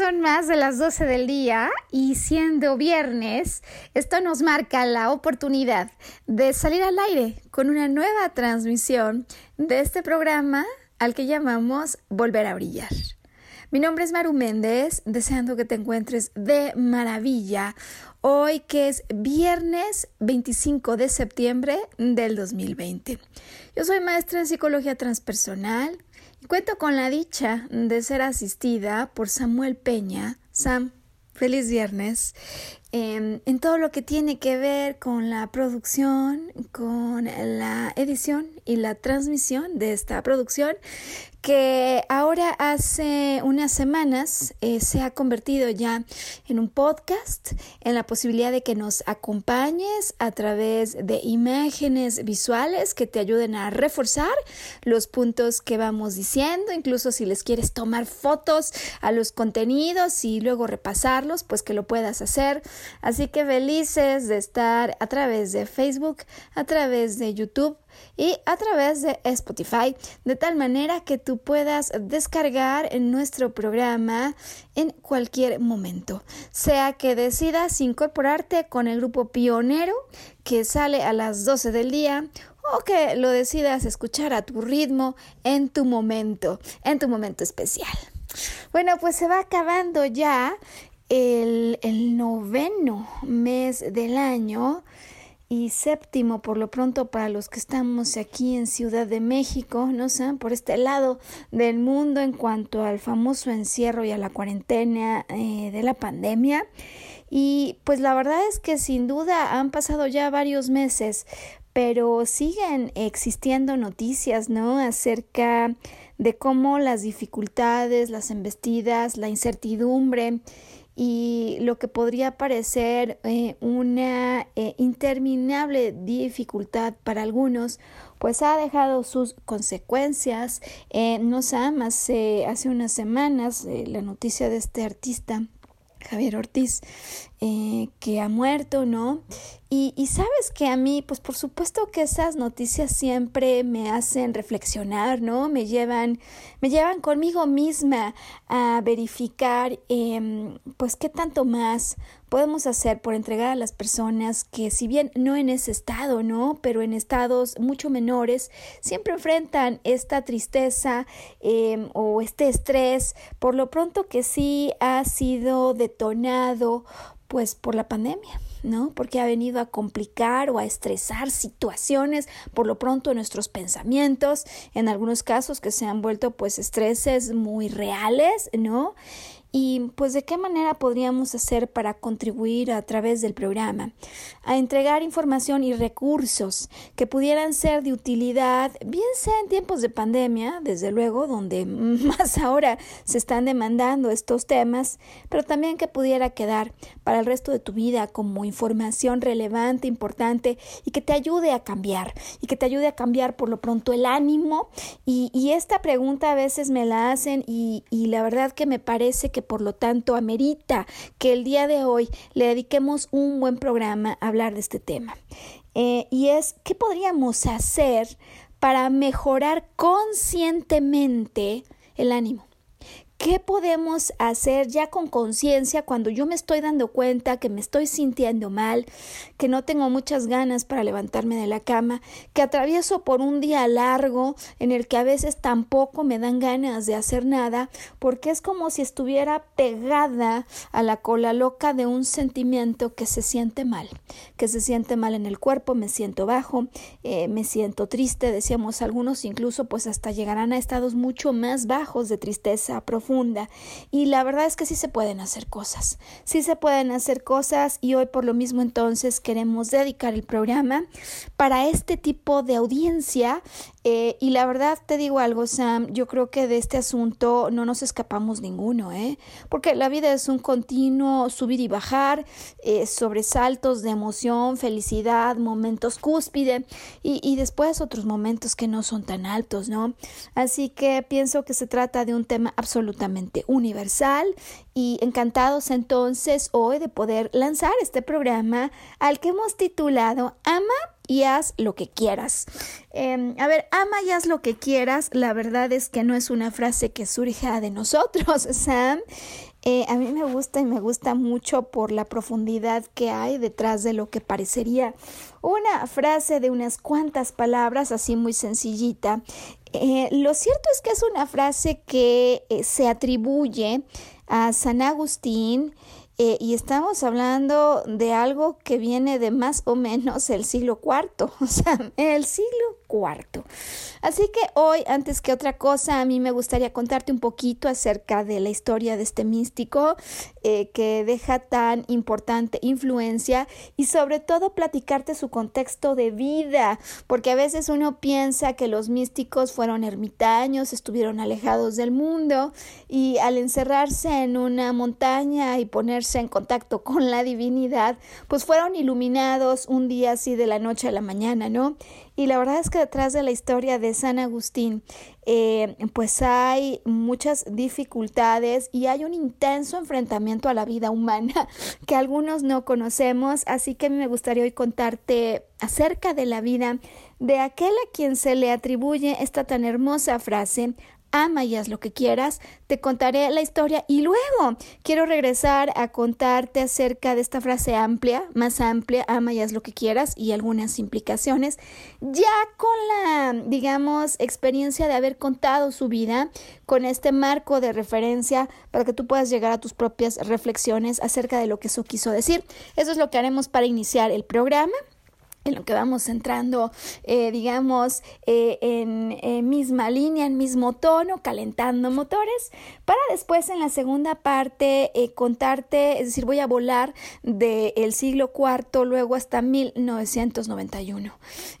Son más de las 12 del día y siendo viernes, esto nos marca la oportunidad de salir al aire con una nueva transmisión de este programa al que llamamos Volver a Brillar. Mi nombre es Maru Méndez, deseando que te encuentres de maravilla hoy que es viernes 25 de septiembre del 2020. Yo soy maestra en psicología transpersonal, Cuento con la dicha de ser asistida por Samuel Peña. Sam, feliz viernes. Em, en todo lo que tiene que ver con la producción, con la edición y la transmisión de esta producción que ahora hace unas semanas eh, se ha convertido ya en un podcast, en la posibilidad de que nos acompañes a través de imágenes visuales que te ayuden a reforzar los puntos que vamos diciendo, incluso si les quieres tomar fotos a los contenidos y luego repasarlos, pues que lo puedas hacer. Así que felices de estar a través de Facebook, a través de YouTube y a través de Spotify, de tal manera que tú puedas descargar nuestro programa en cualquier momento, sea que decidas incorporarte con el grupo pionero que sale a las 12 del día o que lo decidas escuchar a tu ritmo en tu momento, en tu momento especial. Bueno, pues se va acabando ya el, el noveno mes del año y séptimo por lo pronto para los que estamos aquí en Ciudad de México, no sé, por este lado del mundo en cuanto al famoso encierro y a la cuarentena eh, de la pandemia. Y pues la verdad es que sin duda han pasado ya varios meses, pero siguen existiendo noticias, ¿no? Acerca de cómo las dificultades, las embestidas, la incertidumbre y lo que podría parecer eh, una eh, interminable dificultad para algunos, pues ha dejado sus consecuencias. Eh, no sé, más hace unas semanas la noticia de este artista Javier Ortiz, que ha muerto, ¿no? Y, y, sabes que a mí, pues por supuesto que esas noticias siempre me hacen reflexionar, ¿no? Me llevan, me llevan conmigo misma a verificar, eh, pues qué tanto más podemos hacer por entregar a las personas que, si bien no en ese estado, ¿no? Pero en estados mucho menores, siempre enfrentan esta tristeza eh, o este estrés, por lo pronto que sí ha sido detonado, pues por la pandemia. ¿no? Porque ha venido a complicar o a estresar situaciones, por lo pronto nuestros pensamientos, en algunos casos que se han vuelto pues estreses muy reales, ¿no? Y pues de qué manera podríamos hacer para contribuir a través del programa a entregar información y recursos que pudieran ser de utilidad, bien sea en tiempos de pandemia, desde luego, donde más ahora se están demandando estos temas, pero también que pudiera quedar para el resto de tu vida como información relevante, importante y que te ayude a cambiar y que te ayude a cambiar por lo pronto el ánimo. Y, y esta pregunta a veces me la hacen y, y la verdad que me parece que por lo tanto amerita que el día de hoy le dediquemos un buen programa a hablar de este tema. Eh, y es, ¿qué podríamos hacer para mejorar conscientemente el ánimo? ¿Qué podemos hacer ya con conciencia cuando yo me estoy dando cuenta que me estoy sintiendo mal, que no tengo muchas ganas para levantarme de la cama, que atravieso por un día largo en el que a veces tampoco me dan ganas de hacer nada, porque es como si estuviera pegada a la cola loca de un sentimiento que se siente mal, que se siente mal en el cuerpo, me siento bajo, eh, me siento triste, decíamos algunos incluso pues hasta llegarán a estados mucho más bajos de tristeza profunda y la verdad es que sí se pueden hacer cosas, sí se pueden hacer cosas y hoy por lo mismo entonces queremos dedicar el programa para este tipo de audiencia eh, y la verdad te digo algo, Sam, yo creo que de este asunto no nos escapamos ninguno, ¿eh? Porque la vida es un continuo subir y bajar, eh, sobresaltos de emoción, felicidad, momentos cúspide y, y después otros momentos que no son tan altos, ¿no? Así que pienso que se trata de un tema absolutamente universal y encantados entonces hoy de poder lanzar este programa al que hemos titulado Ama y haz lo que quieras. Em, a ver, ama y haz lo que quieras. La verdad es que no es una frase que surja de nosotros, Sam. Eh, a mí me gusta y me gusta mucho por la profundidad que hay detrás de lo que parecería una frase de unas cuantas palabras, así muy sencillita. Eh, lo cierto es que es una frase que eh, se atribuye a San Agustín eh, y estamos hablando de algo que viene de más o menos el siglo IV, o sea, el siglo IV. Así que hoy, antes que otra cosa, a mí me gustaría contarte un poquito acerca de la historia de este místico eh, que deja tan importante influencia y sobre todo platicarte su contexto de vida, porque a veces uno piensa que los místicos fueron ermitaños, estuvieron alejados del mundo y al encerrarse en una montaña y ponerse en contacto con la divinidad, pues fueron iluminados un día así de la noche a la mañana, ¿no? Y la verdad es que detrás de la historia de San Agustín, eh, pues hay muchas dificultades y hay un intenso enfrentamiento a la vida humana que algunos no conocemos, así que me gustaría hoy contarte acerca de la vida de aquel a quien se le atribuye esta tan hermosa frase, ama y haz lo que quieras, te contaré la historia y luego quiero regresar a contarte acerca de esta frase amplia, más amplia, ama y haz lo que quieras y algunas implicaciones, ya con la, digamos, experiencia de haber contado su vida, con este marco de referencia para que tú puedas llegar a tus propias reflexiones acerca de lo que eso quiso decir. Eso es lo que haremos para iniciar el programa en lo que vamos entrando, eh, digamos, eh, en misma línea, en mismo tono, calentando motores, para después en la segunda parte eh, contarte, es decir, voy a volar del siglo IV luego hasta 1991.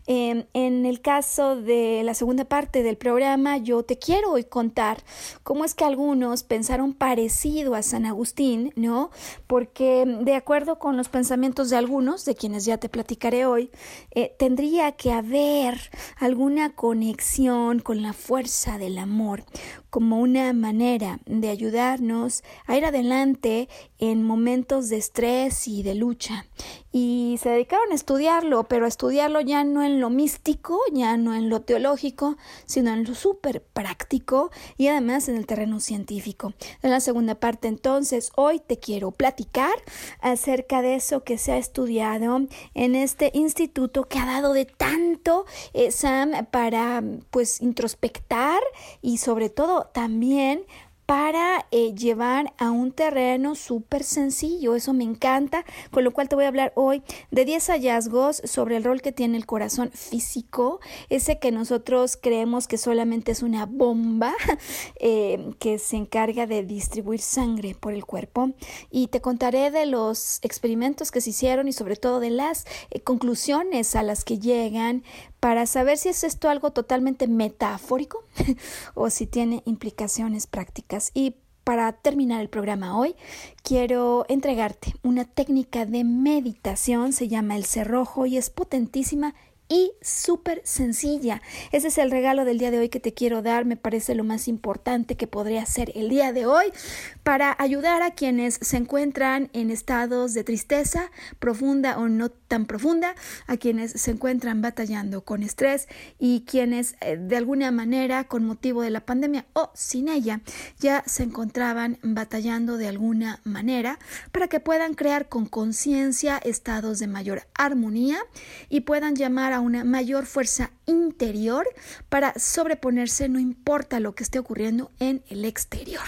Em, en el caso de la segunda parte del programa, yo te quiero hoy contar cómo es que algunos pensaron parecido a San Agustín, ¿no? Porque de acuerdo con los pensamientos de algunos, de quienes ya te platicaré hoy, eh, tendría que haber alguna conexión con la fuerza del amor, como una manera de ayudarnos a ir adelante en momentos de estrés y de lucha. Y se dedicaron a estudiarlo, pero a estudiarlo ya no en lo místico, ya no en lo teológico, sino en lo súper práctico y además en el terreno científico. En la segunda parte entonces, hoy te quiero platicar acerca de eso que se ha estudiado en este instituto que ha dado de eh, Sam, para pues introspectar y sobre todo también para eh, llevar a un terreno súper sencillo. Eso me encanta, con lo cual te voy a hablar hoy de 10 hallazgos sobre el rol que tiene el corazón físico, ese que nosotros creemos que solamente es una bomba eh, que se encarga de distribuir sangre por el cuerpo. Y te contaré de los experimentos que se hicieron y sobre todo de las eh, conclusiones a las que llegan para saber si es esto algo totalmente metafórico o si tiene implicaciones prácticas. Y para terminar el programa hoy, quiero entregarte una técnica de meditación, se llama el cerrojo y es potentísima y súper sencilla. Ese es el regalo del día de hoy que te quiero dar. Me parece lo más importante que podría hacer el día de hoy para ayudar a quienes se encuentran en estados de tristeza profunda o no tan profunda, a quienes se encuentran batallando con estrés y quienes eh, de alguna manera con motivo de la pandemia o sin ella ya se encontraban batallando de alguna manera para que puedan crear con conciencia estados de mayor armonía y puedan llamar a una mayor fuerza interior para sobreponerse no importa lo que esté ocurriendo en el exterior.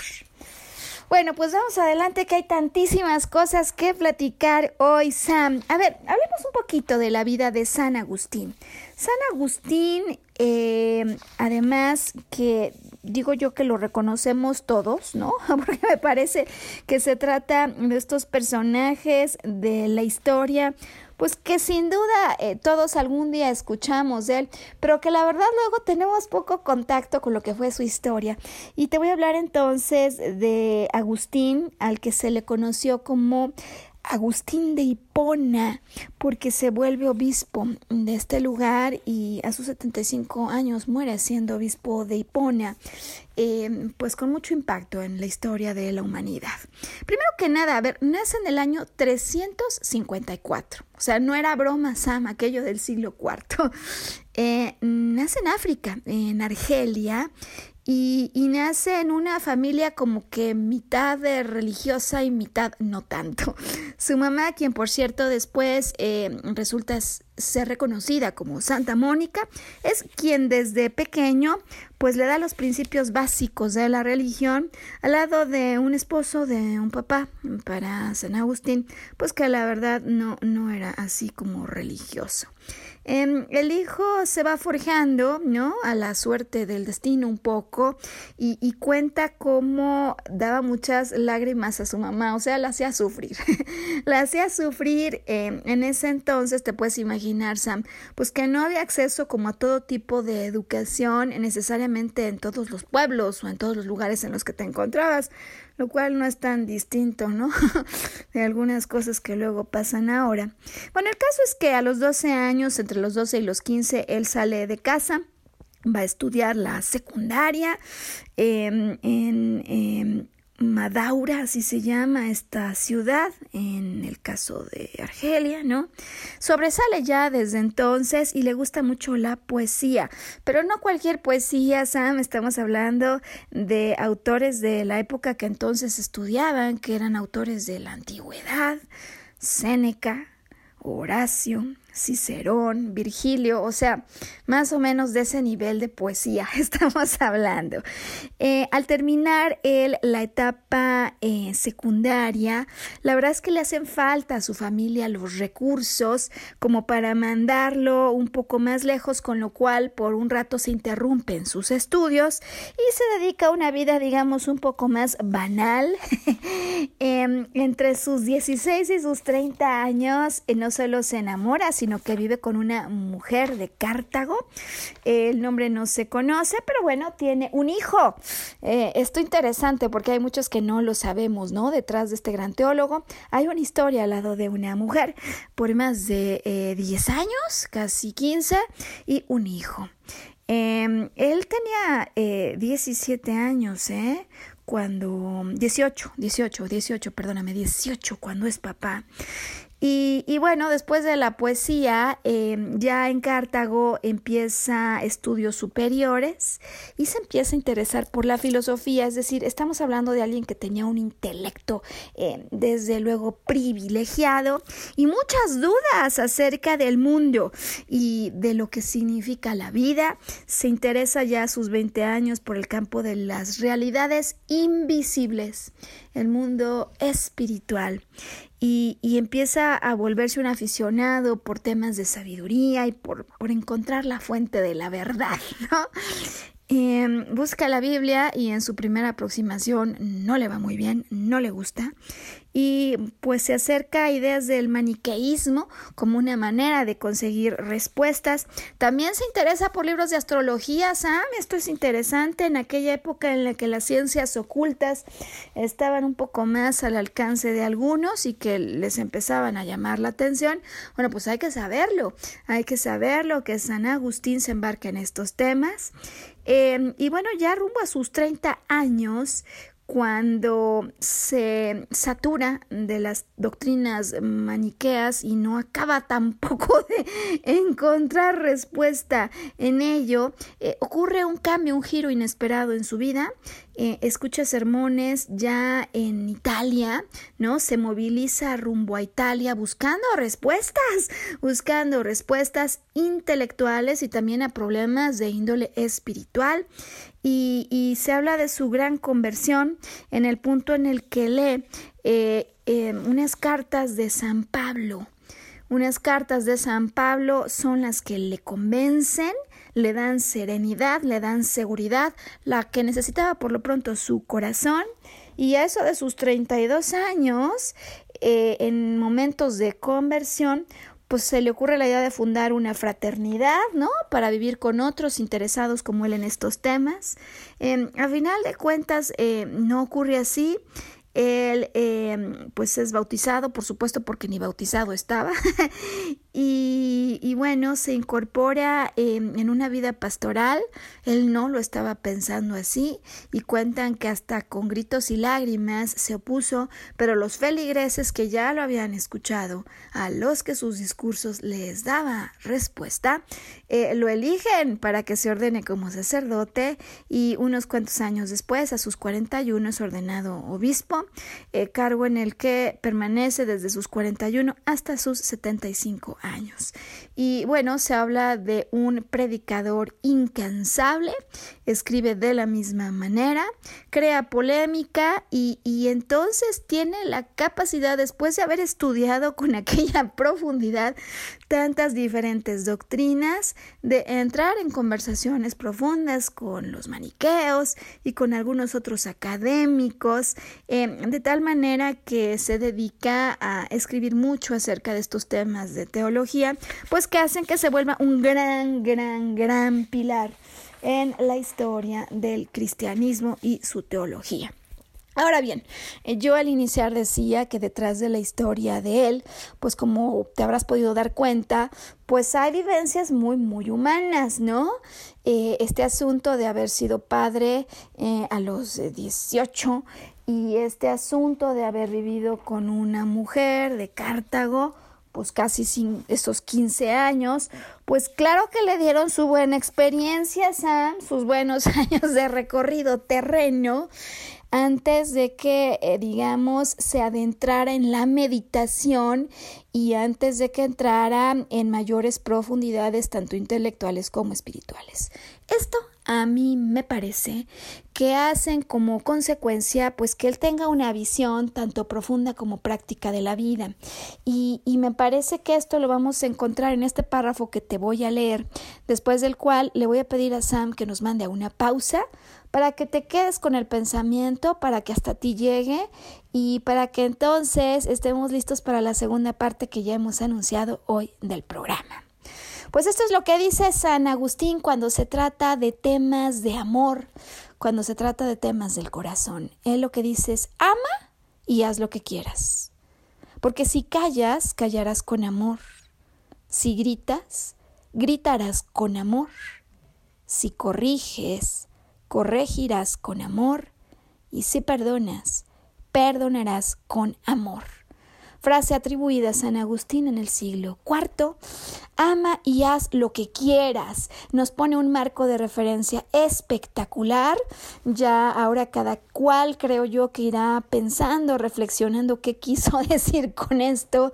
Bueno, pues vamos adelante que hay tantísimas cosas que platicar hoy, Sam. A ver, hablemos un poquito de la vida de San Agustín. San Agustín, eh, además que digo yo que lo reconocemos todos, ¿no? Porque me parece que se trata de estos personajes de la historia pues que sin duda eh, todos algún día escuchamos de él, pero que la verdad luego tenemos poco contacto con lo que fue su historia. Y te voy a hablar entonces de Agustín, al que se le conoció como Agustín de Hipona, porque se vuelve obispo de este lugar y a sus 75 años muere siendo obispo de Hipona, eh, pues con mucho impacto en la historia de la humanidad. Primero que nada, a ver, nace en el año 354, o sea, no era broma, Sam, aquello del siglo IV. Eh, nace en África, en Argelia, y, nace en una familia como que mitad religiosa y mitad no tanto. Su mamá, quien por cierto después eh, resulta ser reconocida como Santa Mónica, es quien desde pequeño pues le da los principios básicos de la religión al lado de un esposo de un papá para San Agustín, pues que la verdad no, no era así como religioso. Em, el hijo se va forjando, ¿no? A la suerte del destino un poco y, cuenta cómo daba muchas lágrimas a su mamá, o sea, la hacía sufrir. la hacía sufrir em, en ese entonces, te puedes imaginar, Sam, pues que no había acceso como a todo tipo de educación necesariamente en todos los pueblos o en todos los lugares en los que te encontrabas lo cual no es tan distinto, ¿no? de algunas cosas que luego pasan ahora. Bueno, el caso es que a los 12 años, entre los 12 y los 15, él sale de casa va a estudiar la secundaria em, en, em, Madaura, así se llama esta ciudad, en el caso de Argelia, ¿no? Sobresale ya desde entonces y le gusta mucho la poesía, pero no cualquier poesía, Sam, estamos hablando de autores de la época que entonces estudiaban, que eran autores de la antigüedad, Séneca, Horacio, Cicerón, Virgilio, o sea, más o menos de ese nivel de poesía estamos hablando. Eh, al terminar la etapa eh, secundaria, la verdad es que le hacen falta a su familia los recursos como para mandarlo un poco más lejos, con lo cual por un rato se interrumpen sus estudios y se dedica a una vida, digamos, un poco más banal. Em, entre sus 16 y sus 30 años, eh, no solo se enamora, sino que vive con una mujer de Cartago. El nombre no se conoce, pero bueno, tiene un hijo. Eh, esto interesante porque hay muchos que no lo sabemos, ¿no? Detrás de este gran teólogo hay una historia al lado de una mujer por más de 10 eh, años, casi 15, y un hijo. Em, él tenía 17 años, ¿eh? Cuando, 18, 18, 18, perdóname, 18 cuando es papá. Y, bueno, después de la poesía, em, ya en Cartago empieza estudios superiores y se empieza a interesar por la filosofía, es decir, estamos hablando de alguien que tenía un intelecto em, desde luego privilegiado y muchas dudas acerca del mundo y de lo que significa la vida. Se interesa ya a sus 20 años por el campo de las realidades invisibles, el mundo espiritual y, empieza a volverse un aficionado por temas de sabiduría y por, por encontrar la fuente de la verdad, ¿no? Em, busca la Biblia y en su primera aproximación no le va muy bien, no le gusta y pues se acerca a ideas del maniqueísmo como una manera de conseguir respuestas. También se interesa por libros de astrología, Sam, esto es interesante en aquella época en la que las ciencias ocultas estaban un poco más al alcance de algunos y que les empezaban a llamar la atención. Bueno, pues hay que saberlo, hay que saberlo que San Agustín se embarca en estos temas. Em, y bueno, ya rumbo a sus 30 años, cuando se satura de las doctrinas maniqueas y no acaba tampoco de encontrar respuesta en ello, eh, ocurre un cambio, un giro inesperado en su vida. Eh, escucha sermones ya en Italia, ¿no? Se moviliza rumbo a Italia buscando respuestas, buscando respuestas intelectuales y también a problemas de índole espiritual y, se habla de su gran conversión en el punto en el que lee eh, eh, unas cartas de San Pablo. Unas cartas de San Pablo son las que le convencen, le dan serenidad, le dan seguridad, la que necesitaba por lo pronto su corazón. Y a eso de sus 32 años, eh, en momentos de conversión, pues se le ocurre la idea de fundar una fraternidad, ¿no? Para vivir con otros interesados como él en estos temas. Eh, a final de cuentas, eh, no ocurre así. Él em, pues es bautizado, por supuesto, porque ni bautizado estaba. y, bueno, se incorpora em, en una vida pastoral. Él no lo estaba pensando así. Y cuentan que hasta con gritos y lágrimas se opuso, pero los feligreses que ya lo habían escuchado, a los que sus discursos les daba respuesta, eh, lo eligen para que se ordene como sacerdote y unos cuantos años después, a sus 41, es ordenado obispo eh, cargo en el que permanece desde sus 41 hasta sus 75 años. Y bueno, se habla de un predicador incansable, escribe de la misma manera, crea polémica y, y entonces tiene la capacidad, después de haber estudiado con aquella profundidad tantas diferentes doctrinas, de entrar en conversaciones profundas con los maniqueos y con algunos otros académicos. Eh, de tal manera que se dedica a escribir mucho acerca de estos temas de teología, pues que hacen que se vuelva un gran, gran, gran pilar en la historia del cristianismo y su teología. Ahora bien, eh, yo al iniciar decía que detrás de la historia de él, pues como te habrás podido dar cuenta, pues hay vivencias muy, muy humanas, ¿no? Eh, este asunto de haber sido padre eh, a los 18 y este asunto de haber vivido con una mujer de Cartago, pues casi sin esos 15 años, pues claro que le dieron su buena experiencia, Sam, sus buenos años de recorrido terreno, antes de que, eh, digamos, se adentrara en la meditación y antes de que entrara en mayores profundidades, tanto intelectuales como espirituales. Esto a mí me parece que hacen como consecuencia pues que él tenga una visión tanto profunda como práctica de la vida y, y, me parece que esto lo vamos a encontrar en este párrafo que te voy a leer después del cual le voy a pedir a Sam que nos mande a una pausa para que te quedes con el pensamiento para que hasta ti llegue y para que entonces estemos listos para la segunda parte que ya hemos anunciado hoy del programa. Pues esto es lo que dice San Agustín cuando se trata de temas de amor, cuando se trata de temas del corazón. Él lo que dice es, ama y haz lo que quieras. Porque si callas, callarás con amor. Si gritas, gritarás con amor. Si corriges, corregirás con amor. Y si perdonas, perdonarás con amor frase atribuida a San Agustín en el siglo IV. Ama y haz lo que quieras. Nos pone un marco de referencia espectacular. Ya ahora cada cual creo yo que irá pensando, reflexionando qué quiso decir con esto.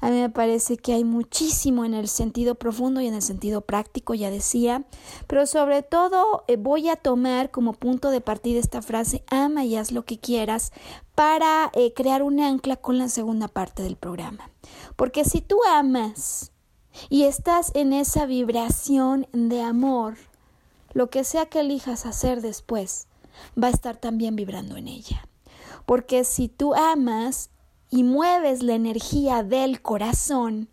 A mí me parece que hay muchísimo en el sentido profundo y en el sentido práctico, ya decía, pero sobre todo eh, voy a tomar como punto de partida esta frase, ama y haz lo que quieras, para eh, crear un ancla con la segunda parte del programa. Porque si tú amas y estás en esa vibración de amor, lo que sea que elijas hacer después, va a estar también vibrando en ella. Porque si tú amas y mueves la energía del corazón,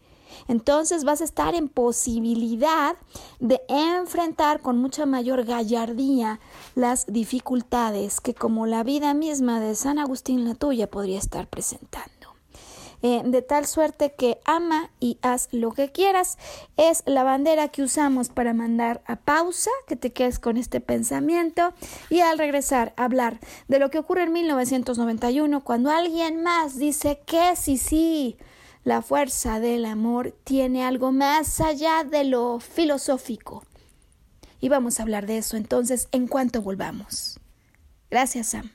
entonces vas a estar en posibilidad de enfrentar con mucha mayor gallardía las dificultades que como la vida misma de San Agustín la tuya podría estar presentando. eh, de tal suerte que ama y haz lo que quieras. Es la bandera que usamos para mandar a pausa, que te quedes con este pensamiento y al regresar hablar de lo que ocurre en 1991 cuando alguien más dice que sí, sí. La fuerza del amor tiene algo más allá de lo filosófico. Y vamos a hablar de eso entonces en cuanto volvamos. Gracias, Sam.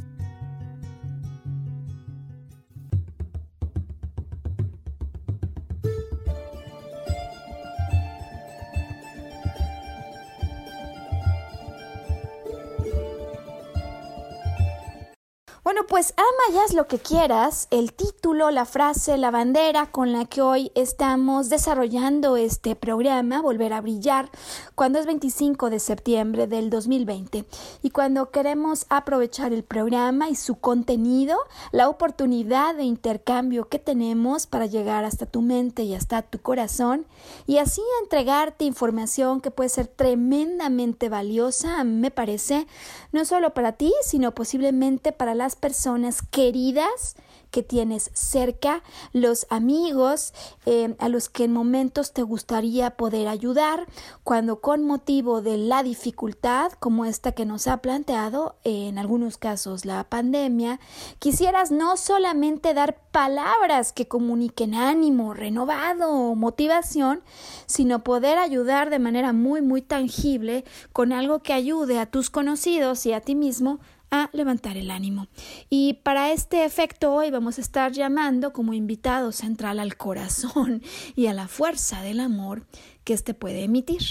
Bueno, pues ama ya lo que quieras, el título, la frase, la bandera con la que hoy estamos desarrollando este programa, Volver a Brillar, cuando es 25 de septiembre del 2020 y cuando queremos aprovechar el programa y su contenido, la oportunidad de intercambio que tenemos para llegar hasta tu mente y hasta tu corazón y así entregarte información que puede ser tremendamente valiosa, me parece, no solo para ti, sino posiblemente para las personas queridas que tienes cerca, los amigos eh, a los que en momentos te gustaría poder ayudar, cuando con motivo de la dificultad como esta que nos ha planteado, en algunos casos la pandemia, quisieras no solamente dar palabras que comuniquen ánimo, renovado o motivación, sino poder ayudar de manera muy, muy tangible con algo que ayude a tus conocidos y a ti mismo a levantar el ánimo. Y para este efecto hoy vamos a estar llamando como invitado central al corazón y a la fuerza del amor que éste puede emitir.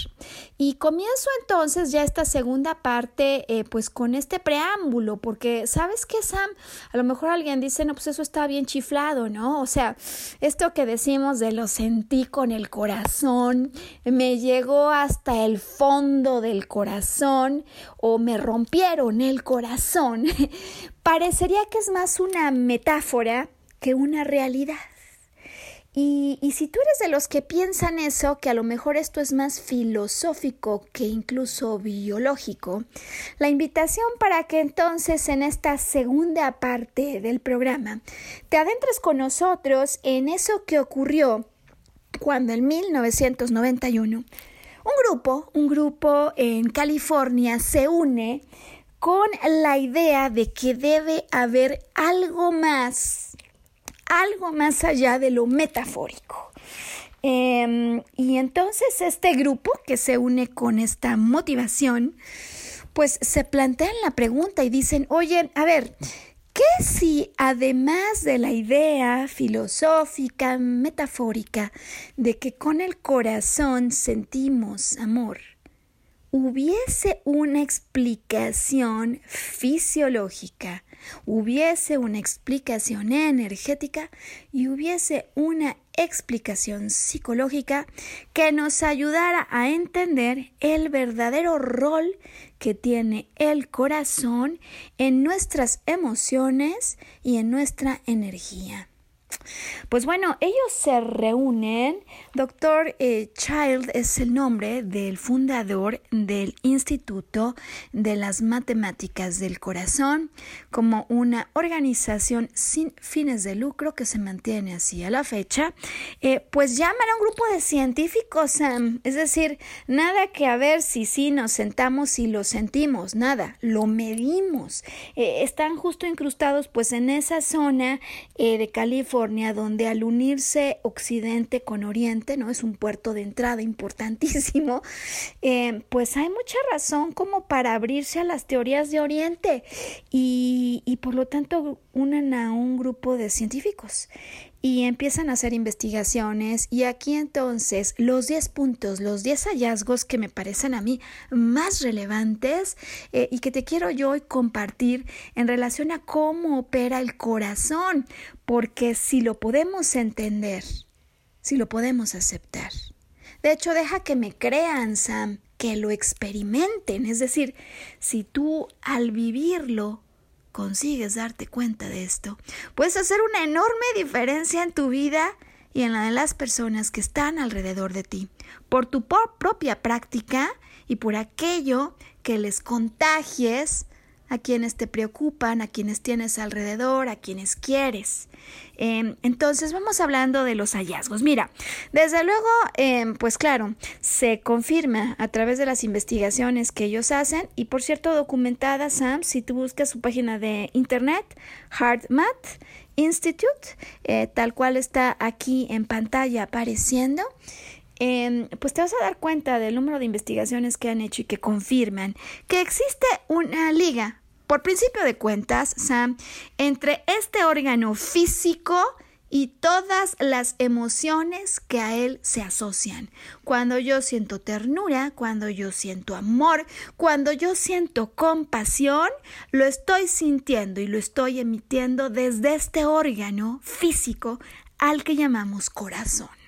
Y comienzo entonces ya esta segunda parte, eh, pues con este preámbulo, porque sabes que Sam, a lo mejor alguien dice, no, pues eso está bien chiflado, ¿no? O sea, esto que decimos de lo sentí con el corazón, me llegó hasta el fondo del corazón o me rompieron el corazón, parecería que es más una metáfora que una realidad. Y, si tú eres de los que piensan eso, que a lo mejor esto es más filosófico que incluso biológico, la invitación para que entonces en esta segunda parte del programa te adentres con nosotros en eso que ocurrió cuando en 1991 un grupo, un grupo en California se une con la idea de que debe haber algo más algo más allá de lo metafórico. Em, y entonces este grupo que se une con esta motivación, pues se plantean la pregunta y dicen, oye, a ver, ¿qué si además de la idea filosófica, metafórica, de que con el corazón sentimos amor, hubiese una explicación fisiológica, hubiese una explicación energética y hubiese una explicación psicológica que nos ayudara a entender el verdadero rol que tiene el corazón en nuestras emociones y en nuestra energía. Pues bueno, ellos se reúnen. Doctor eh, Child es el nombre del fundador del Instituto de las Matemáticas del Corazón, como una organización sin fines de lucro que se mantiene así a la fecha. Eh, pues llaman a un grupo de científicos, es decir, nada que a ver si sí nos sentamos y lo sentimos, nada, lo medimos. Eh, están justo incrustados pues en esa zona de California donde al unirse Occidente con Oriente, ¿no? Es un puerto de entrada importantísimo, eh, pues hay mucha razón como para abrirse a las teorías de Oriente y, y por lo tanto unen a un grupo de científicos y empiezan a hacer investigaciones y aquí entonces los 10 puntos, los 10 hallazgos que me parecen a mí más relevantes eh, y que te quiero yo hoy compartir en relación a cómo opera el corazón, porque si lo podemos entender, si lo podemos aceptar. De hecho, deja que me crean, Sam, que lo experimenten, es decir, si tú al vivirlo consigues darte cuenta de esto, puedes hacer una enorme diferencia en tu vida y en la de las personas que están alrededor de ti, por tu propia práctica y por aquello que les contagies a quienes te preocupan, a quienes tienes alrededor, a quienes quieres. Em, entonces vamos hablando de los hallazgos. Mira, desde luego, em, pues claro, se confirma a través de las investigaciones que ellos hacen y por cierto documentadas, Sam, si tú buscas su página de internet, HeartMath Institute, eh, tal cual está aquí en pantalla apareciendo. Em, pues te vas a dar cuenta del número de investigaciones que han hecho y que confirman que existe una liga por principio de cuentas, Sam, entre este órgano físico y todas las emociones que a él se asocian. Cuando yo siento ternura, cuando yo siento amor, cuando yo siento compasión, lo estoy sintiendo y lo estoy emitiendo desde este órgano físico al que llamamos corazón.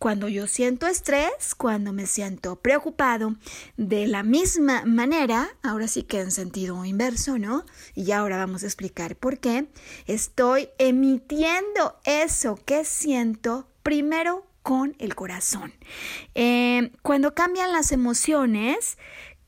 Cuando yo siento estrés, cuando me siento preocupado, de la misma manera, ahora sí que en sentido inverso, ¿no? Y ahora vamos a explicar por qué, estoy emitiendo eso que siento primero con el corazón. Eh, cuando cambian las emociones,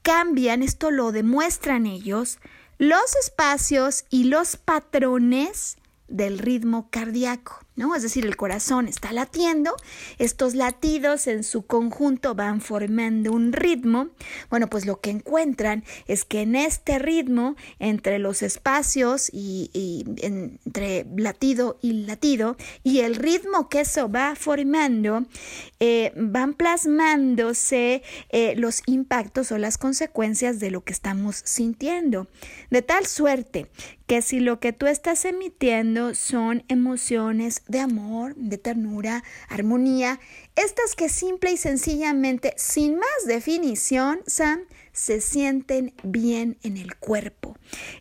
cambian, esto lo demuestran ellos, los espacios y los patrones del ritmo cardíaco. ¿No? Es decir, el corazón está latiendo, estos latidos en su conjunto van formando un ritmo. Bueno, pues lo que encuentran es que en este ritmo, entre los espacios y, entre latido y latido, y el ritmo que eso va formando, eh, van plasmándose eh, los impactos o las consecuencias de lo que estamos sintiendo. De tal suerte que si lo que tú estás emitiendo son emociones de amor, de ternura, armonía, estas que simple y sencillamente, sin más definición, Sam, se sienten bien en el cuerpo.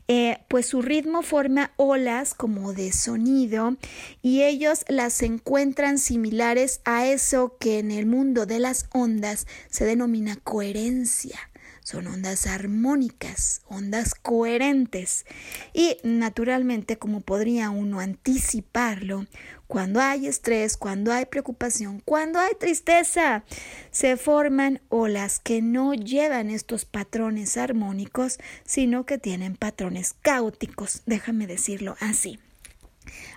Eh, pues su ritmo forma olas como de sonido y ellos las encuentran similares a eso que en el mundo de las ondas se denomina coherencia. Son ondas armónicas, ondas coherentes. Y naturalmente, como podría uno anticiparlo, cuando hay estrés, cuando hay preocupación, cuando hay tristeza, se forman olas que no llevan estos patrones armónicos, sino que tienen patrones caóticos, déjame decirlo así.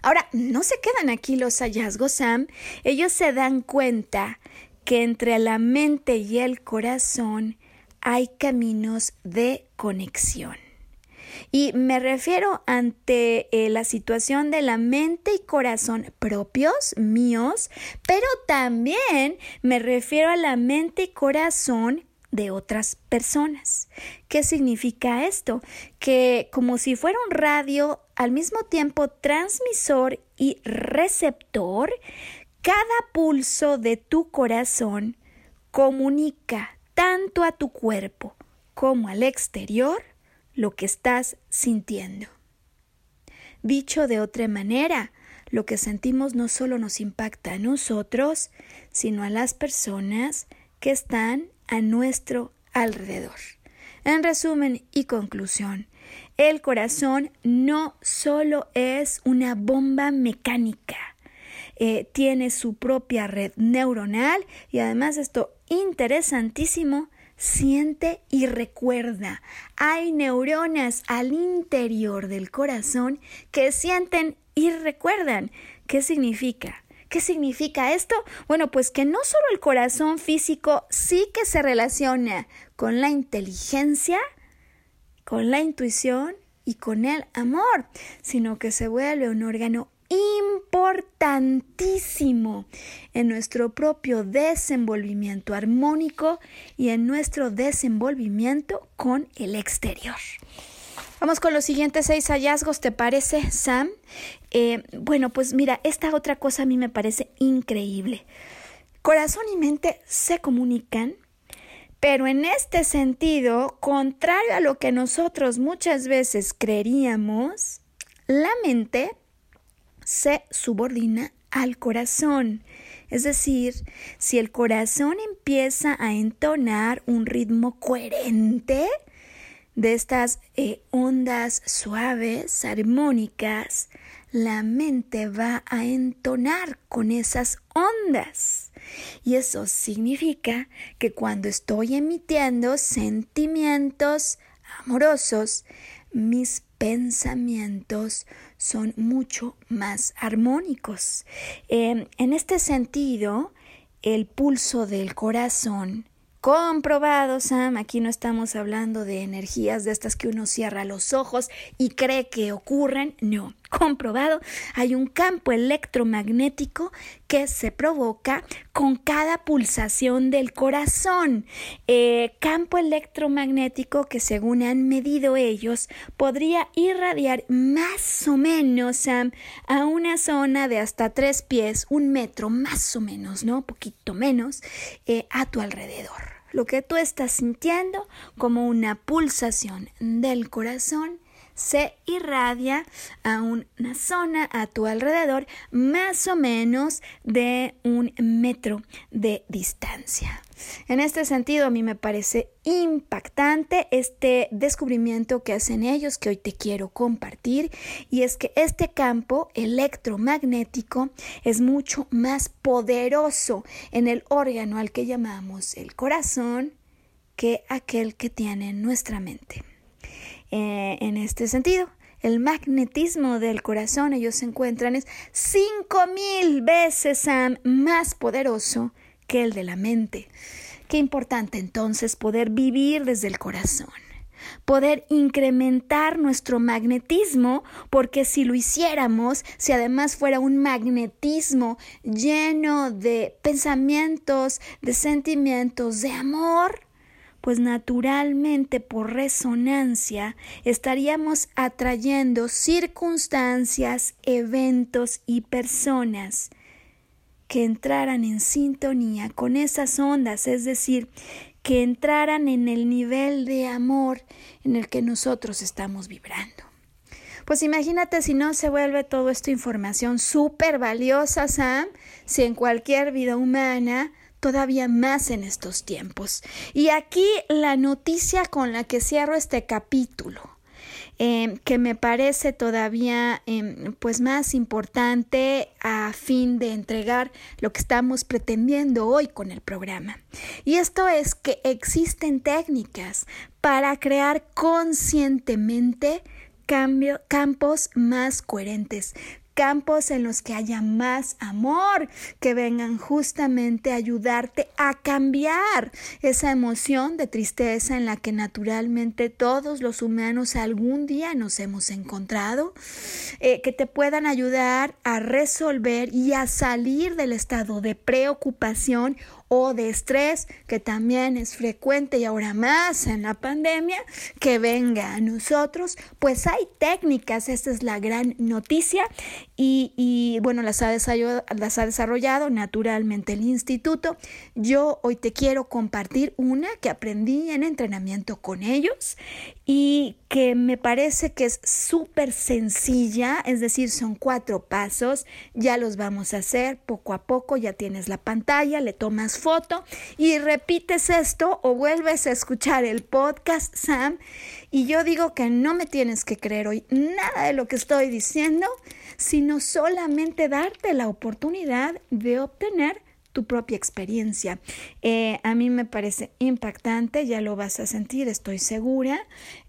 Ahora, no se quedan aquí los hallazgos, Sam. Ellos se dan cuenta que entre la mente y el corazón hay caminos de conexión. Y me refiero ante eh, la situación de la mente y corazón propios, míos, pero también me refiero a la mente y corazón de otras personas. ¿Qué significa esto? Que como si fuera un radio, al mismo tiempo transmisor y receptor, cada pulso de tu corazón comunica tanto a tu cuerpo como al exterior lo que estás sintiendo. Dicho de otra manera, lo que sentimos no solo nos impacta a nosotros, sino a las personas que están a nuestro alrededor. En resumen y conclusión, el corazón no solo es una bomba mecánica, eh, tiene su propia red neuronal y además esto interesantísimo, siente y recuerda. Hay neuronas al interior del corazón que sienten y recuerdan. ¿Qué significa? ¿Qué significa esto? Bueno, pues que no solo el corazón físico sí que se relaciona con la inteligencia, con la intuición y con el amor, sino que se vuelve un órgano importantísimo en nuestro propio desenvolvimiento armónico y en nuestro desenvolvimiento con el exterior. Vamos con los siguientes seis hallazgos, ¿te parece, Sam? Eh, bueno, pues mira, esta otra cosa a mí me parece increíble. Corazón y mente se comunican, pero en este sentido, contrario a lo que nosotros muchas veces creeríamos, la mente se subordina al corazón. Es decir, si el corazón empieza a entonar un ritmo coherente, de estas eh, ondas suaves, armónicas, la mente va a entonar con esas ondas. Y eso significa que cuando estoy emitiendo sentimientos amorosos, mis pensamientos son mucho más armónicos. Em, en este sentido, el pulso del corazón Comprobado, Sam, aquí no estamos hablando de energías de estas que uno cierra los ojos y cree que ocurren, no, comprobado, hay un campo electromagnético que se provoca con cada pulsación del corazón. Eh, campo electromagnético que según han medido ellos podría irradiar más o menos a una zona de hasta tres pies, un metro más o menos, ¿no? Poquito menos, eh, a tu alrededor lo que tú estás sintiendo como una pulsación del corazón se irradia a una zona a tu alrededor más o menos de un metro de distancia. En este sentido, a mí me parece impactante este descubrimiento que hacen ellos que hoy te quiero compartir y es que este campo electromagnético es mucho más poderoso en el órgano al que llamamos el corazón que aquel que tiene nuestra mente. Eh, en este sentido, el magnetismo del corazón ellos se encuentran es cinco mil veces más poderoso que el de la mente. Qué importante entonces poder vivir desde el corazón poder incrementar nuestro magnetismo, porque si lo hiciéramos, si además fuera un magnetismo lleno de pensamientos, de sentimientos, de amor, pues naturalmente por resonancia estaríamos atrayendo circunstancias, eventos y personas que entraran en sintonía con esas ondas, es decir, que entraran en el nivel de amor en el que nosotros estamos vibrando. Pues imagínate si no se vuelve toda esta información súper valiosa, Sam, si en cualquier vida humana, todavía más en estos tiempos. Y aquí la noticia con la que cierro este capítulo. Em, que me parece todavía em, pues más importante a fin de entregar lo que estamos pretendiendo hoy con el programa. Y esto es que existen técnicas para crear conscientemente campos más coherentes, campos en los que haya más amor, que vengan justamente a ayudarte a cambiar esa emoción de tristeza en la que naturalmente todos los humanos algún día nos hemos encontrado, eh, que te puedan ayudar a resolver y a salir del estado de preocupación o de estrés, que también es frecuente y ahora más en la pandemia, que venga a nosotros, pues hay técnicas, esta es la gran noticia y, bueno, las ha, las ha desarrollado naturalmente el instituto. Yo hoy te quiero compartir una que aprendí en entrenamiento con ellos y que me parece que es súper sencilla, es decir, son cuatro pasos, ya los vamos a hacer poco a poco, ya tienes la pantalla, le tomas foto y repites esto o vuelves a escuchar el podcast, Sam, y yo digo que no me tienes que creer hoy nada de lo que estoy diciendo, sino solamente darte la oportunidad de obtener tu propia experiencia. Eh, a mí me parece impactante, ya lo vas a sentir, estoy segura.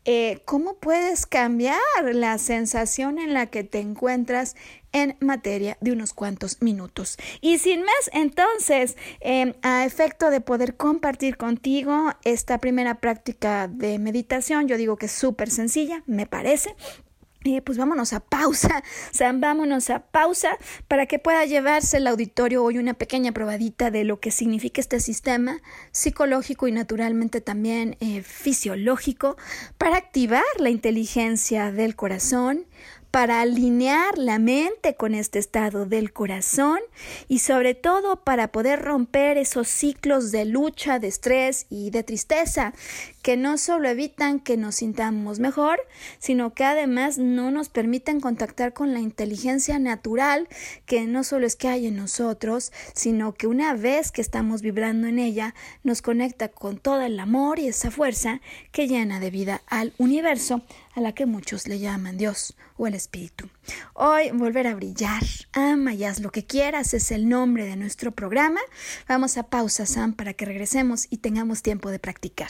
Eh, ¿Cómo puedes cambiar la sensación en la que te encuentras en materia de unos cuantos minutos? Y sin más, entonces, em, a efecto de poder compartir contigo esta primera práctica de meditación, yo digo que es súper sencilla, me parece, pues vámonos a pausa, sea, vámonos a pausa para que pueda llevarse el auditorio hoy una pequeña probadita de lo que significa este sistema psicológico y naturalmente también eh, fisiológico para activar la inteligencia del corazón, para alinear la mente con este estado del corazón y sobre todo para poder romper esos ciclos de lucha, de estrés y de tristeza que no solo evitan que nos sintamos mejor, sino que además no nos permiten contactar con la inteligencia natural que no solo es que hay en nosotros, sino que una vez que estamos vibrando en ella, nos conecta con todo el amor y esa fuerza que llena de vida al universo, a la que muchos le llaman Dios o el Espíritu. Hoy volver a brillar, ama y haz lo que quieras es el nombre de nuestro programa. Vamos a pausa, Sam, para que regresemos y tengamos tiempo de practicar.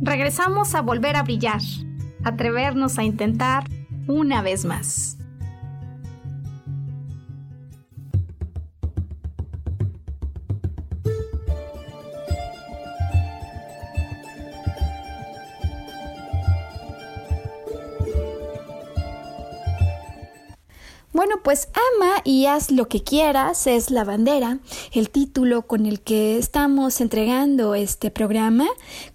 Regresamos a volver a brillar, atrevernos a intentar una vez más. Bueno, pues ama y haz lo que quieras es la bandera, el título con el que estamos entregando este programa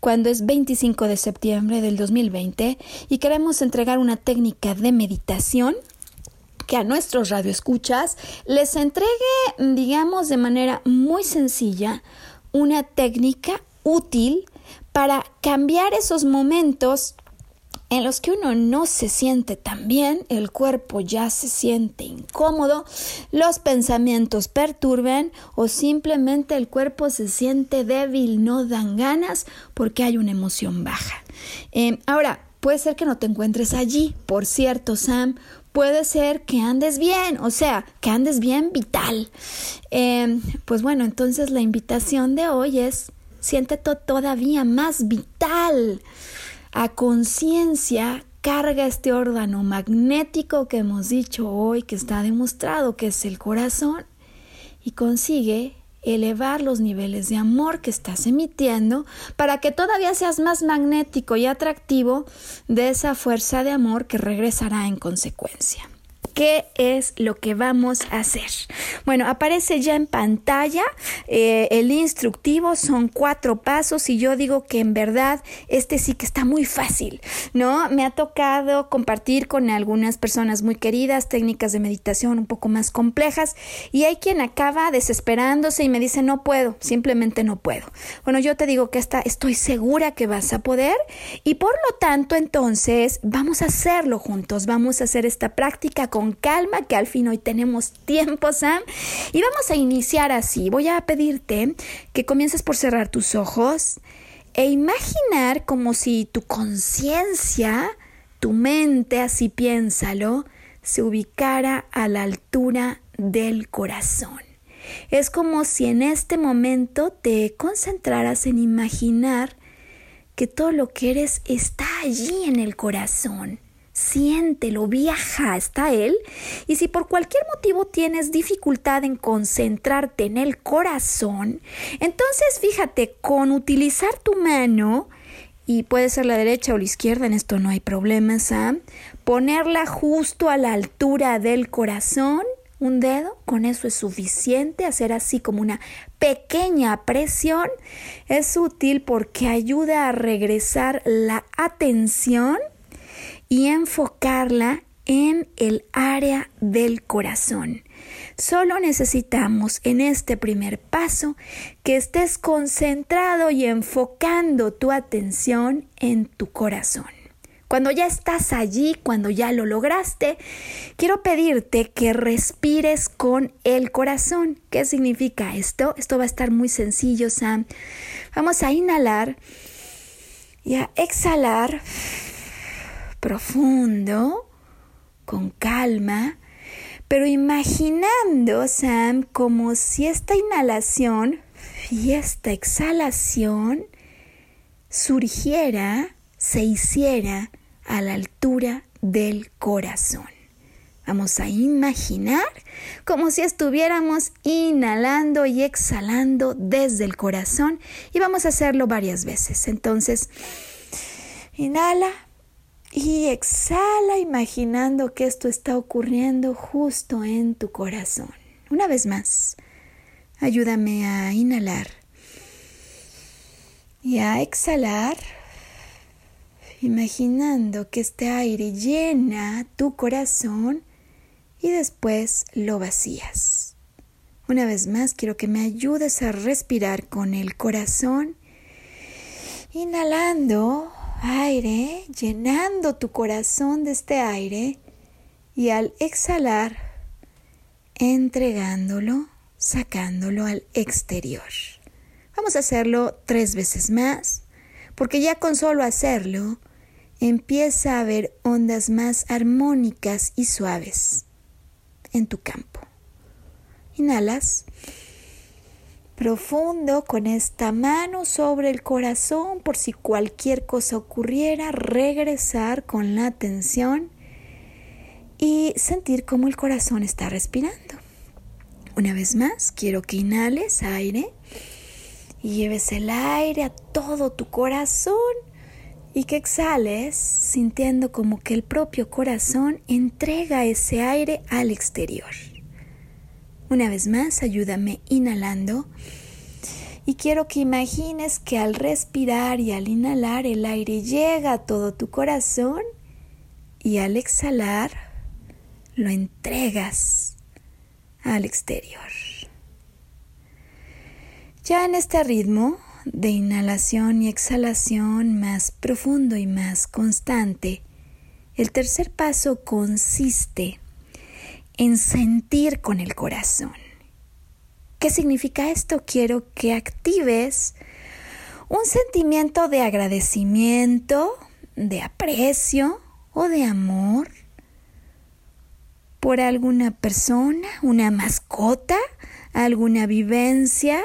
cuando es 25 de septiembre del 2020 y queremos entregar una técnica de meditación que a nuestros radioescuchas les entregue, digamos, de manera muy sencilla una técnica útil para cambiar esos momentos en los que uno no se siente tan bien, el cuerpo ya se siente incómodo, los pensamientos perturban o simplemente el cuerpo se siente débil, no dan ganas porque hay una emoción baja. Eh, ahora, puede ser que no te encuentres allí, por cierto, Sam, puede ser que andes bien, o sea, que andes bien vital. Eh, pues bueno, entonces la invitación de hoy es siéntete todavía más vital a conciencia carga este órgano magnético que hemos dicho hoy que está demostrado que es el corazón y consigue elevar los niveles de amor que estás emitiendo para que todavía seas más magnético y atractivo de esa fuerza de amor que regresará en consecuencia. ¿Qué es lo que vamos a hacer? Bueno, aparece ya en pantalla eh, el instructivo, son cuatro pasos y yo digo que en verdad este sí que está muy fácil, ¿no? Me ha tocado compartir con algunas personas muy queridas técnicas de meditación un poco más complejas y hay quien acaba desesperándose y me dice no puedo, simplemente no puedo. Bueno, yo te digo que esta, estoy segura que vas a poder y por lo tanto entonces vamos a hacerlo juntos, vamos a hacer esta práctica con calma, que al fin hoy tenemos tiempo, Sam. Y vamos a iniciar así. Voy a pedirte que comiences por cerrar tus ojos e imaginar como si tu conciencia, tu mente, así piénsalo, se ubicara a la altura del corazón. Es como si en este momento te concentraras en imaginar que todo lo que eres está allí en el corazón siéntelo, viaja hasta él. Y si por cualquier motivo tienes dificultad en concentrarte en el corazón, entonces fíjate, con utilizar tu mano, y puede ser la derecha o la izquierda, en esto no hay problema, Sam, ponerla justo a la altura del corazón, un dedo, con eso es suficiente, hacer así como una pequeña presión, es útil porque ayuda a regresar la atención y enfocarla en el área del corazón. Solo necesitamos en este primer paso que estés concentrado y enfocando tu atención en tu corazón. Cuando ya estás allí, cuando ya lo lograste, quiero pedirte que respires con el corazón. ¿Qué significa esto? Esto va a estar muy sencillo, Sam. Vamos a inhalar y a exhalar profundo, con calma, pero imaginando, Sam, como si esta inhalación y esta exhalación surgiera, se hiciera a la altura del corazón. Vamos a imaginar como si estuviéramos inhalando y exhalando desde el corazón y vamos a hacerlo varias veces. Entonces, inhala y exhala imaginando que esto está ocurriendo justo en tu corazón. Una vez más, ayúdame a inhalar y a exhalar, imaginando que este aire llena tu corazón y después lo vacías. Una vez más, quiero que me ayudes a respirar con el corazón, inhalando aire, llenando tu corazón de este aire y al exhalar, entregándolo, sacándolo al exterior. Vamos a hacerlo tres veces más, porque ya con solo hacerlo, empieza a haber ondas más armónicas y suaves en tu campo. Inhalas profundo con esta mano sobre el corazón por si cualquier cosa ocurriera, regresar con la atención y sentir cómo el corazón está respirando. Una vez más, quiero que inhales aire y lleves el aire a todo tu corazón y que exhales sintiendo como que el propio corazón entrega ese aire al exterior. Una vez más, ayúdame inhalando. Y quiero que imagines que al respirar y al inhalar el aire llega a todo tu corazón y al exhalar lo entregas al exterior. Ya en este ritmo de inhalación y exhalación más profundo y más constante, el tercer paso consiste en sentir con el corazón. ¿Qué significa esto? Quiero que actives un sentimiento de agradecimiento, de aprecio o de amor por alguna persona, una mascota, alguna vivencia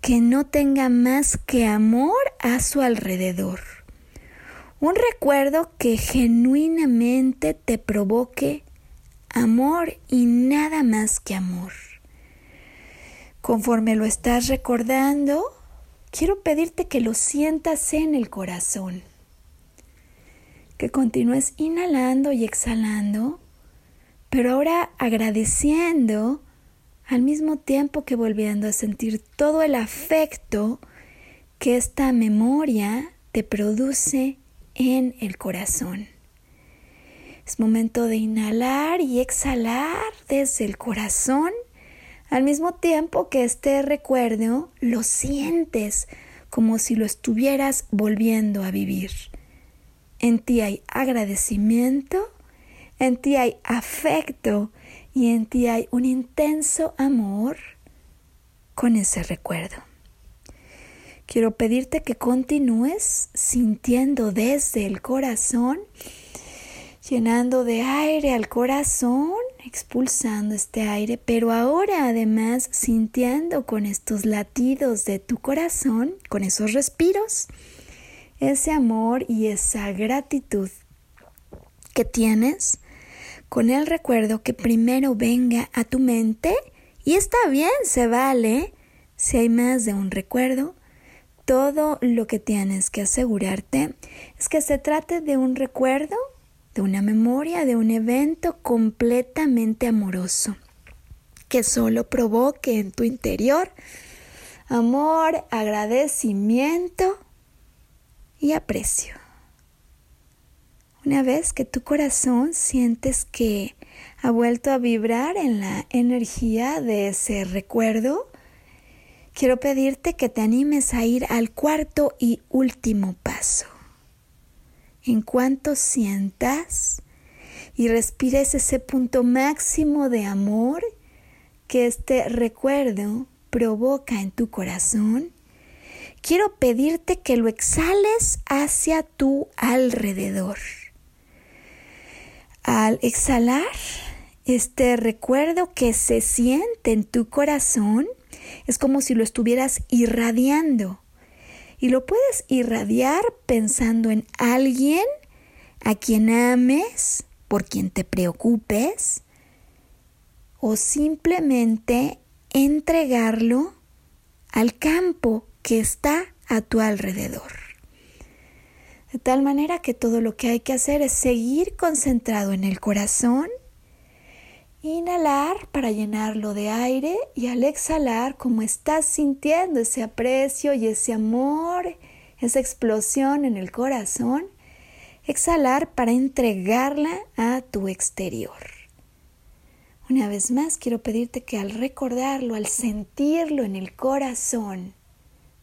que no tenga más que amor a su alrededor. Un recuerdo que genuinamente te provoque amor y nada más que amor. Conforme lo estás recordando, quiero pedirte que lo sientas en el corazón, que continúes inhalando y exhalando, pero ahora agradeciendo al mismo tiempo que volviendo a sentir todo el afecto que esta memoria te produce en el corazón. Es momento de inhalar y exhalar desde el corazón, al mismo tiempo que este recuerdo lo sientes como si lo estuvieras volviendo a vivir. En ti hay agradecimiento, en ti hay afecto y en ti hay un intenso amor con ese recuerdo. Quiero pedirte que continúes sintiendo desde el corazón llenando de aire al corazón, expulsando este aire, pero ahora además sintiendo con estos latidos de tu corazón, con esos respiros, ese amor y esa gratitud que tienes con el recuerdo que primero venga a tu mente y está bien, se vale. Si hay más de un recuerdo, todo lo que tienes que asegurarte es que se trate de un recuerdo de una memoria, de un evento completamente amoroso, que solo provoque en tu interior amor, agradecimiento y aprecio. Una vez que tu corazón sientes que ha vuelto a vibrar en la energía de ese recuerdo, quiero pedirte que te animes a ir al cuarto y último paso en cuanto sientas y respires ese punto máximo de amor que este recuerdo provoca en tu corazón, quiero pedirte que lo exhales hacia tu alrededor. Al exhalar este recuerdo que se siente en tu corazón, es como si lo estuvieras irradiando y lo puedes irradiar pensando en alguien a quien ames, por quien te preocupes, o simplemente entregarlo al campo que está a tu alrededor. De tal manera que todo lo que hay que hacer es seguir concentrado en el corazón Inhalar para llenarlo de aire y al exhalar, como estás sintiendo ese aprecio y ese amor, esa explosión en el corazón, exhalar para entregarla a tu exterior. Una vez más, quiero pedirte que al recordarlo, al sentirlo en el corazón,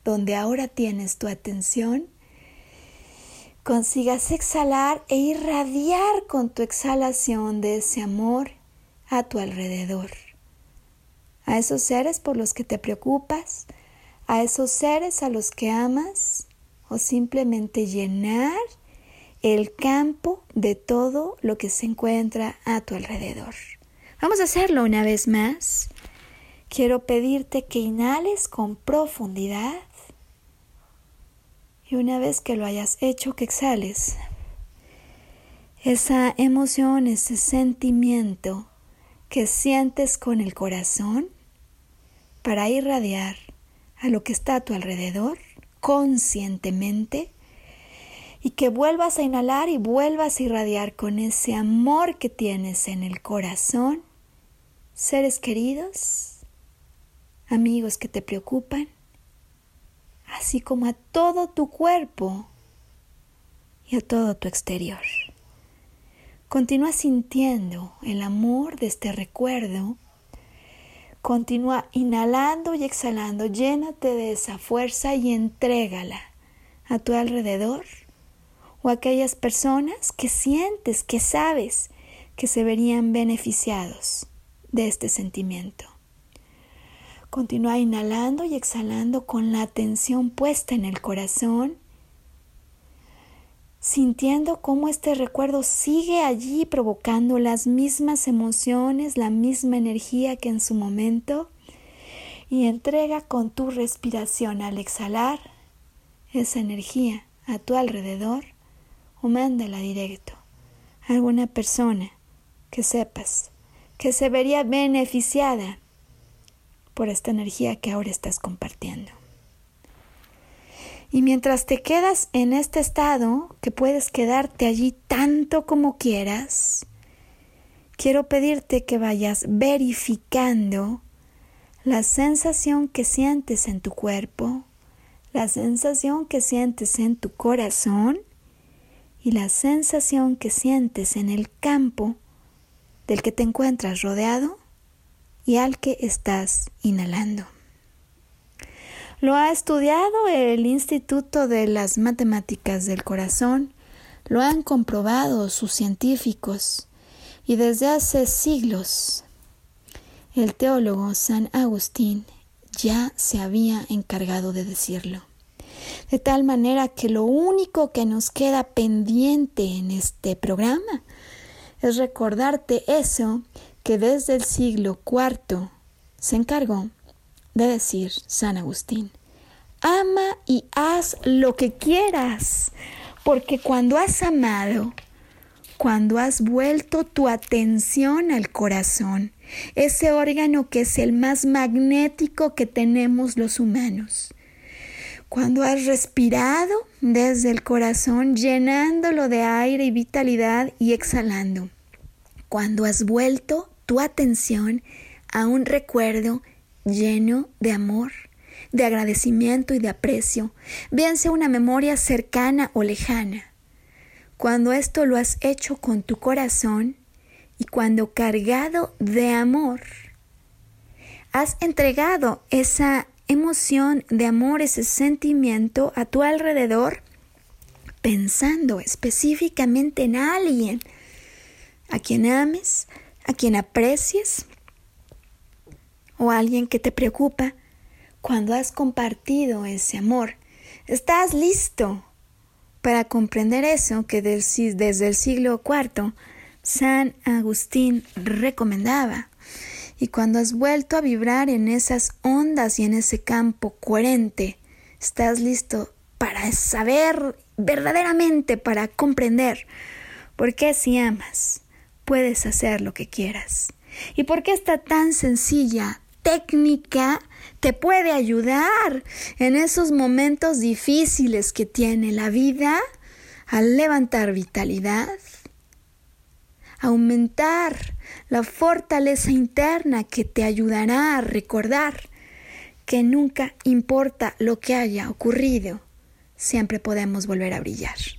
donde ahora tienes tu atención, consigas exhalar e irradiar con tu exhalación de ese amor a tu alrededor, a esos seres por los que te preocupas, a esos seres a los que amas o simplemente llenar el campo de todo lo que se encuentra a tu alrededor. Vamos a hacerlo una vez más. Quiero pedirte que inhales con profundidad y una vez que lo hayas hecho, que exhales. Esa emoción, ese sentimiento que sientes con el corazón para irradiar a lo que está a tu alrededor conscientemente y que vuelvas a inhalar y vuelvas a irradiar con ese amor que tienes en el corazón, seres queridos, amigos que te preocupan, así como a todo tu cuerpo y a todo tu exterior. Continúa sintiendo el amor de este recuerdo. Continúa inhalando y exhalando. Llénate de esa fuerza y entrégala a tu alrededor o a aquellas personas que sientes, que sabes que se verían beneficiados de este sentimiento. Continúa inhalando y exhalando con la atención puesta en el corazón, sintiendo cómo este recuerdo sigue allí provocando las mismas emociones, la misma energía que en su momento, y entrega con tu respiración al exhalar esa energía a tu alrededor o mándala directo a alguna persona que sepas que se vería beneficiada por esta energía que ahora estás compartiendo. Y mientras te quedas en este estado, que puedes quedarte allí tanto como quieras, quiero pedirte que vayas verificando la sensación que sientes en tu cuerpo, la sensación que sientes en tu corazón y la sensación que sientes en el campo del que te encuentras rodeado y al que estás inhalando. Lo ha estudiado el Instituto de las Matemáticas del Corazón, lo han comprobado sus científicos y desde hace siglos el teólogo San Agustín ya se había encargado de decirlo. De tal manera que lo único que nos queda pendiente en este programa es recordarte eso que desde el siglo IV se encargó de decir San Agustín. Ama y haz lo que quieras, porque cuando has amado, cuando has vuelto tu atención al corazón, ese órgano que es el más magnético que tenemos los humanos, cuando has respirado desde el corazón, llenándolo de aire y vitalidad y exhalando, cuando has vuelto tu atención a un recuerdo lleno de amor, de agradecimiento y de aprecio, bien sea una memoria cercana o lejana. Cuando esto lo has hecho con tu corazón y cuando cargado de amor, has entregado esa emoción de amor, ese sentimiento a tu alrededor, pensando específicamente en alguien a quien ames, a quien aprecies o alguien que te preocupa, cuando has compartido ese amor, estás listo para comprender eso que desde el siglo IV San Agustín recomendaba. Y cuando has vuelto a vibrar en esas ondas y en ese campo coherente, estás listo para saber verdaderamente, para comprender por qué si amas, puedes hacer lo que quieras. Y por qué esta tan sencilla técnica te puede ayudar en esos momentos difíciles que tiene la vida al levantar vitalidad, aumentar la fortaleza interna que te ayudará a recordar que nunca importa lo que haya ocurrido, siempre podemos volver a brillar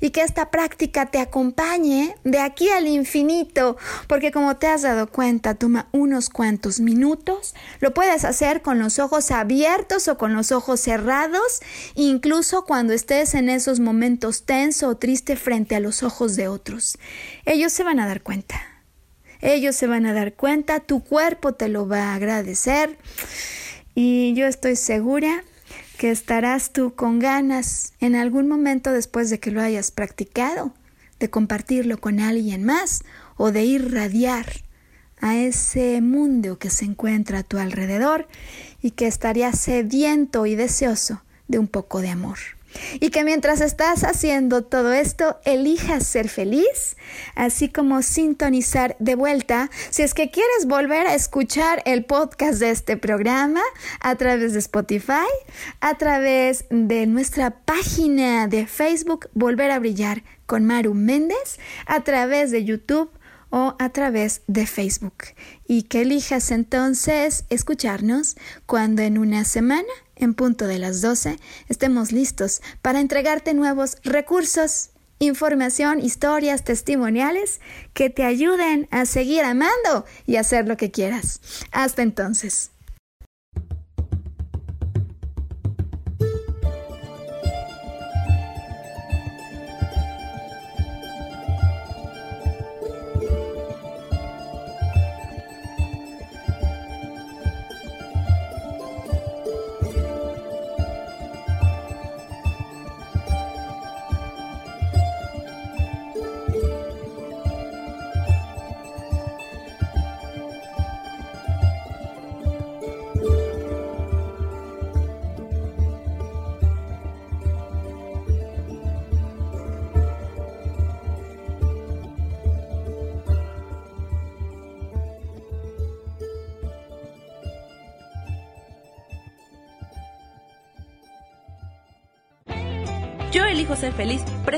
y que esta práctica te acompañe de aquí al infinito, porque como te has dado cuenta, toma unos cuantos minutos, lo puedes hacer con los ojos abiertos o con los ojos cerrados, incluso cuando estés en esos momentos tenso o triste frente a los ojos de otros. Ellos se van a dar cuenta. Ellos se van a dar cuenta, tu cuerpo te lo va a agradecer y yo estoy segura que estarás tú con ganas en algún momento después de que lo hayas practicado, de compartirlo con alguien más o de irradiar a ese mundo que se encuentra a tu alrededor y que estaría sediento y deseoso de un poco de amor. Y que mientras estás haciendo todo esto, elijas ser feliz, así como sintonizar de vuelta. Si es que quieres volver a escuchar el podcast de este programa a través de Spotify, a través de nuestra página de Facebook Volver a Brillar con Maru Méndez, a través de YouTube o a través de Facebook. Y que elijas entonces escucharnos cuando en una semana, en punto de las 12, estemos listos para entregarte nuevos recursos, información, historias, testimoniales que te ayuden a seguir amando y hacer lo que quieras. Hasta entonces.